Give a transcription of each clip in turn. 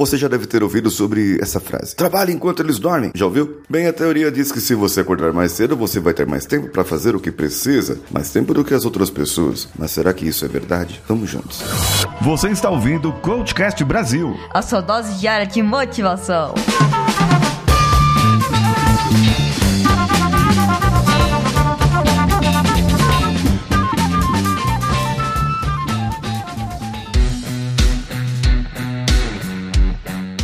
Você já deve ter ouvido sobre essa frase. Trabalhe enquanto eles dormem. Já ouviu? Bem, a teoria diz que se você acordar mais cedo, você vai ter mais tempo para fazer o que precisa, mais tempo do que as outras pessoas. Mas será que isso é verdade? Vamos juntos. Você está ouvindo o Coachcast Brasil. A sua dose diária de motivação.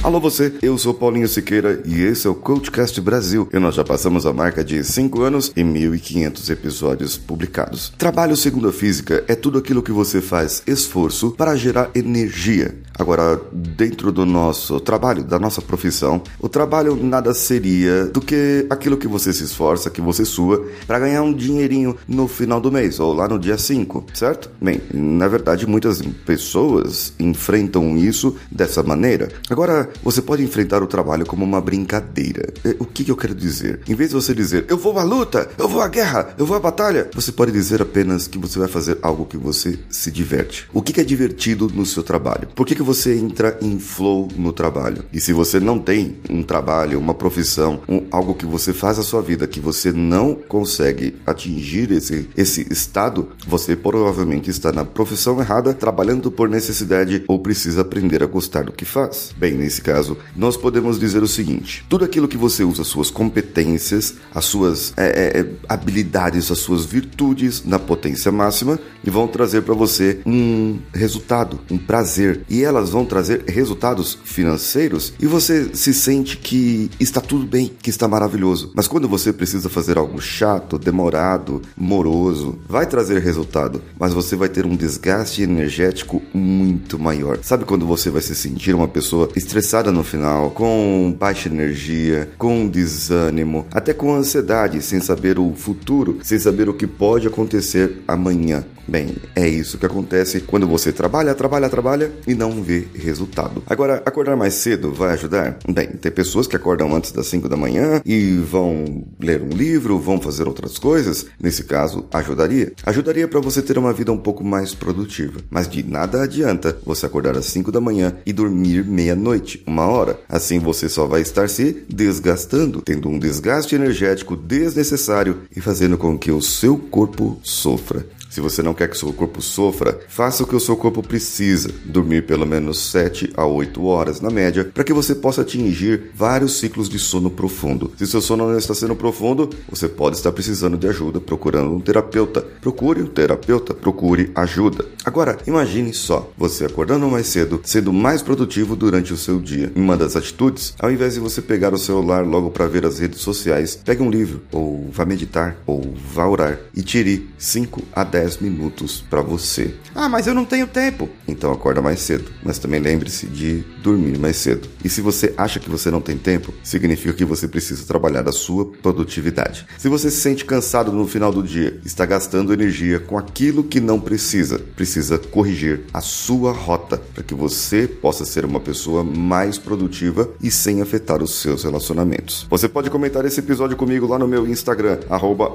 Alô você, eu sou Paulinho Siqueira e esse é o Coachcast Brasil e nós já passamos a marca de 5 anos e 1.500 episódios publicados. Trabalho segundo a física é tudo aquilo que você faz esforço para gerar energia. Agora, dentro do nosso trabalho, da nossa profissão, o trabalho nada seria do que aquilo que você se esforça, que você sua, para ganhar um dinheirinho no final do mês ou lá no dia 5, certo? Bem, na verdade, muitas pessoas enfrentam isso dessa maneira. Agora, você pode enfrentar o trabalho como uma brincadeira. É, o que, que eu quero dizer? Em vez de você dizer, eu vou à luta, eu vou à guerra, eu vou à batalha, você pode dizer apenas que você vai fazer algo que você se diverte. O que, que é divertido no seu trabalho? Por que, que você entra em flow no trabalho? E se você não tem um trabalho, uma profissão, um, algo que você faz a sua vida que você não consegue atingir esse, esse estado, você provavelmente está na profissão errada, trabalhando por necessidade ou precisa aprender a gostar do que faz. Bem, nesse caso, nós podemos dizer o seguinte: tudo aquilo que você usa, suas competências, as suas é, é, é habilidades, as suas virtudes na potência máxima, e vão trazer para você um resultado, um prazer. E elas vão trazer resultados financeiros e você se sente que está tudo bem, que está maravilhoso. Mas quando você precisa fazer algo chato, demorado, moroso, vai trazer resultado, mas você vai ter um desgaste energético muito maior. Sabe quando você vai se sentir uma pessoa estressada? Estressada no final, com baixa energia, com desânimo, até com ansiedade, sem saber o futuro, sem saber o que pode acontecer amanhã. Bem, é isso que acontece quando você trabalha, trabalha, trabalha e não vê resultado. Agora, acordar mais cedo vai ajudar? Bem, tem pessoas que acordam antes das 5 da manhã e vão ler um livro, vão fazer outras coisas. Nesse caso, ajudaria. Ajudaria para você ter uma vida um pouco mais produtiva. Mas de nada adianta você acordar às 5 da manhã e dormir meia-noite, uma hora. Assim você só vai estar se desgastando, tendo um desgaste energético desnecessário e fazendo com que o seu corpo sofra. Se você não quer que seu corpo sofra, faça o que o seu corpo precisa, dormir pelo menos 7 a 8 horas na média, para que você possa atingir vários ciclos de sono profundo. Se seu sono não está sendo profundo, você pode estar precisando de ajuda, procurando um terapeuta. Procure um terapeuta, procure ajuda. Agora, imagine só, você acordando mais cedo, sendo mais produtivo durante o seu dia. Uma das atitudes, ao invés de você pegar o celular logo para ver as redes sociais, pegue um livro, ou vá meditar, ou vá orar e tire 5 a 10 10 minutos para você. Ah, mas eu não tenho tempo. Então acorda mais cedo, mas também lembre-se de dormir mais cedo. E se você acha que você não tem tempo, significa que você precisa trabalhar a sua produtividade. Se você se sente cansado no final do dia, está gastando energia com aquilo que não precisa, precisa corrigir a sua rota para que você possa ser uma pessoa mais produtiva e sem afetar os seus relacionamentos. Você pode comentar esse episódio comigo lá no meu Instagram, arroba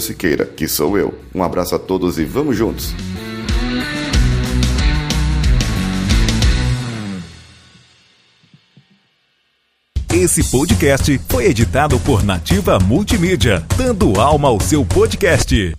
Siqueira, que sou eu. Um abraço a todos e vamos juntos! Esse podcast foi editado por Nativa Multimídia, dando alma ao seu podcast.